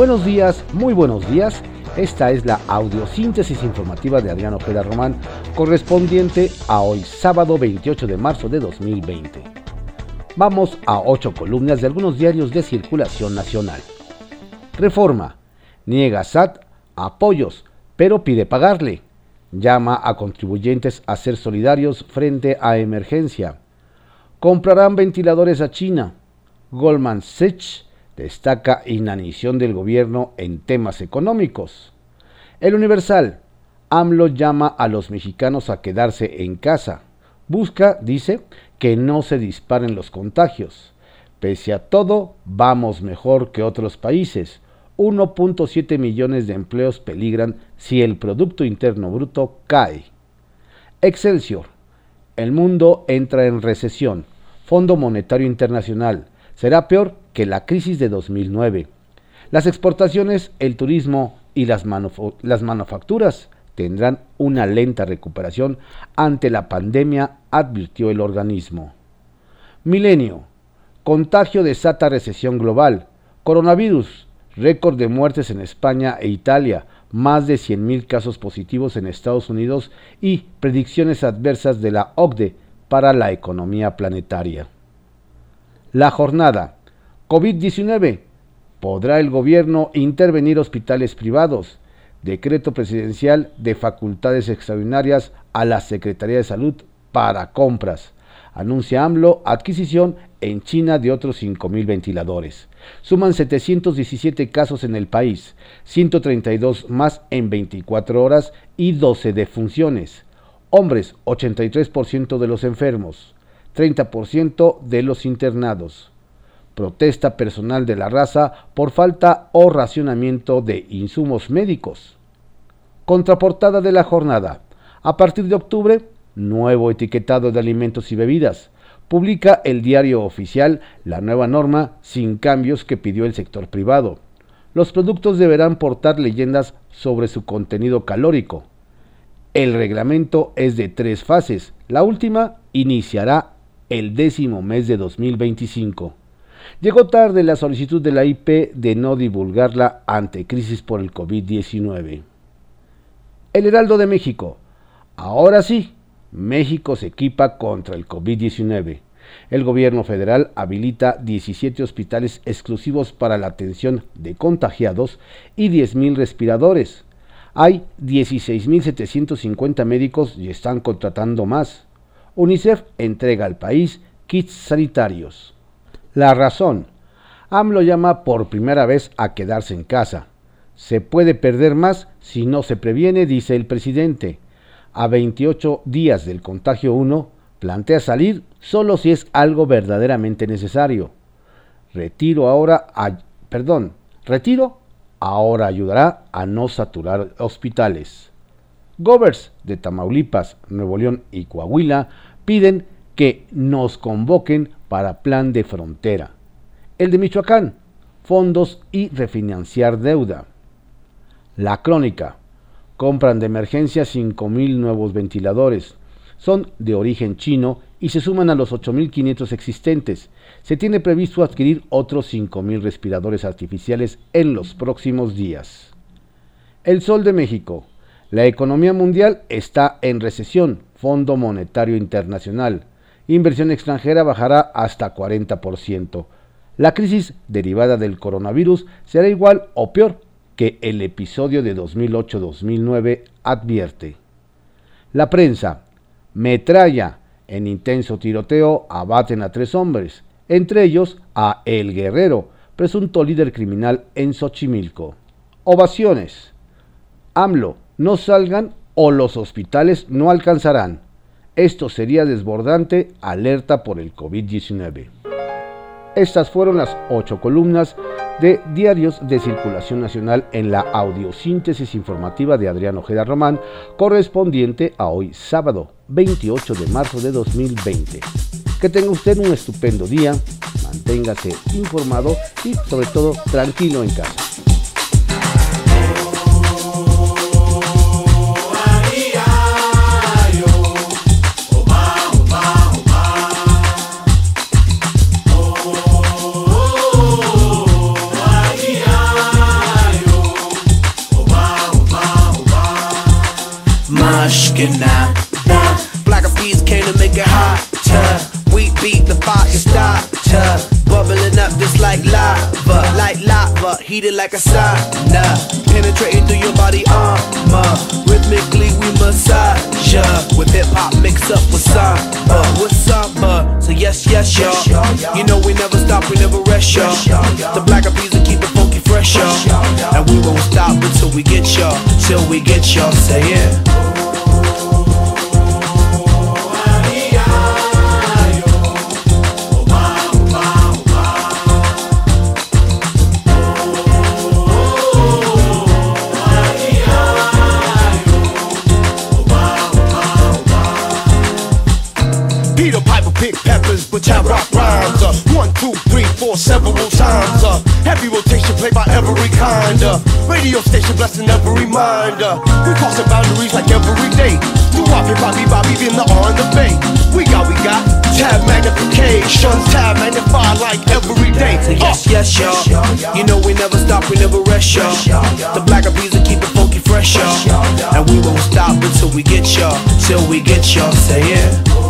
Buenos días, muy buenos días. Esta es la audiosíntesis informativa de Adriano Ojeda Román, correspondiente a hoy sábado 28 de marzo de 2020. Vamos a ocho columnas de algunos diarios de circulación nacional. Reforma. Niega SAT apoyos, pero pide pagarle. Llama a contribuyentes a ser solidarios frente a emergencia. Comprarán ventiladores a China. Goldman Sachs destaca inanición del gobierno en temas económicos. El Universal. AMLO llama a los mexicanos a quedarse en casa. Busca, dice, que no se disparen los contagios. Pese a todo, vamos mejor que otros países. 1.7 millones de empleos peligran si el Producto Interno Bruto cae. Excelsior. El mundo entra en recesión. Fondo Monetario Internacional. Será peor que la crisis de 2009. Las exportaciones, el turismo y las, las manufacturas tendrán una lenta recuperación ante la pandemia, advirtió el organismo. Milenio. Contagio desata recesión global. Coronavirus récord de muertes en España e Italia, más de 100.000 casos positivos en Estados Unidos y predicciones adversas de la OCDE para la economía planetaria. La jornada. COVID-19. ¿Podrá el gobierno intervenir hospitales privados? Decreto presidencial de facultades extraordinarias a la Secretaría de Salud para compras. Anuncia AMLO adquisición en China de otros 5.000 ventiladores. Suman 717 casos en el país, 132 más en 24 horas y 12 defunciones. Hombres, 83% de los enfermos, 30% de los internados. Protesta personal de la raza por falta o racionamiento de insumos médicos. Contraportada de la jornada. A partir de octubre, nuevo etiquetado de alimentos y bebidas publica el diario oficial la nueva norma sin cambios que pidió el sector privado. Los productos deberán portar leyendas sobre su contenido calórico. El reglamento es de tres fases. La última iniciará el décimo mes de 2025. Llegó tarde la solicitud de la IP de no divulgarla ante crisis por el COVID-19. El Heraldo de México. Ahora sí, México se equipa contra el COVID-19. El gobierno federal habilita 17 hospitales exclusivos para la atención de contagiados y 10.000 respiradores. Hay 16.750 médicos y están contratando más. UNICEF entrega al país kits sanitarios. La razón. AMLO llama por primera vez a quedarse en casa. Se puede perder más si no se previene, dice el presidente a 28 días del contagio 1, plantea salir solo si es algo verdaderamente necesario. Retiro ahora, perdón, retiro ahora ayudará a no saturar hospitales. Govers de Tamaulipas, Nuevo León y Coahuila piden que nos convoquen para plan de frontera. El de Michoacán, fondos y refinanciar deuda. La crónica, Compran de emergencia 5.000 nuevos ventiladores. Son de origen chino y se suman a los 8.500 existentes. Se tiene previsto adquirir otros 5.000 respiradores artificiales en los próximos días. El Sol de México. La economía mundial está en recesión. Fondo Monetario Internacional. Inversión extranjera bajará hasta 40%. La crisis derivada del coronavirus será igual o peor que el episodio de 2008-2009 advierte. La prensa, metralla, en intenso tiroteo abaten a tres hombres, entre ellos a El Guerrero, presunto líder criminal en Xochimilco. Ovaciones. AMLO, no salgan o los hospitales no alcanzarán. Esto sería desbordante, alerta por el COVID-19. Estas fueron las ocho columnas de diarios de circulación nacional en la audiosíntesis informativa de Adrián Ojeda Román, correspondiente a hoy sábado 28 de marzo de 2020. Que tenga usted un estupendo día, manténgase informado y sobre todo tranquilo en casa. Summer, heated like a sauna. Penetrating through your body armor. Rhythmically we massage ya. With hip hop mixed up with samba. With samba. So yes, yes, y'all. You know we never stop, we never rest, y'all. The black bees will keep it funky fresh, y'all. And we won't stop until we get y'all. Till we get y'all. Say it. with four, several times. Uh, heavy rotation played by every kind. Uh, radio station blessing every mind. Uh, we crossing boundaries like every day. Do Bobby, Bobby, Bobby, in the on the bay. We got, we got tab magnification, tab magnified like every day. Uh, yes, yes, y'all. You know we never stop, we never rest, y'all. The black bees will keep it funky fresh, y'all. And we won't stop until we get y'all, till we get y'all. Say it.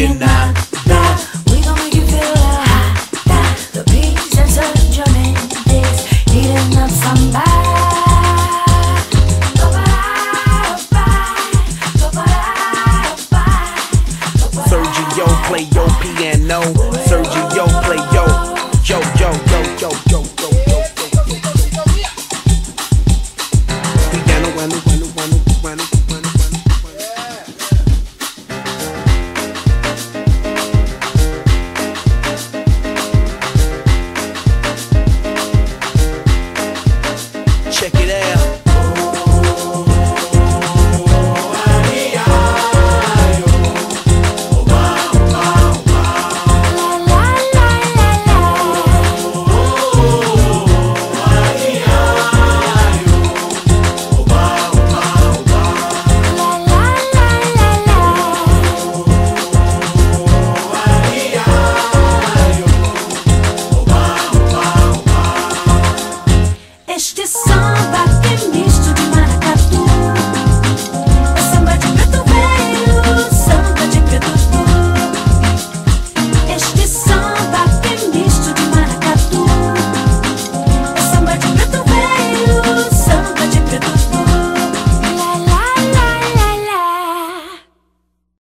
walking down.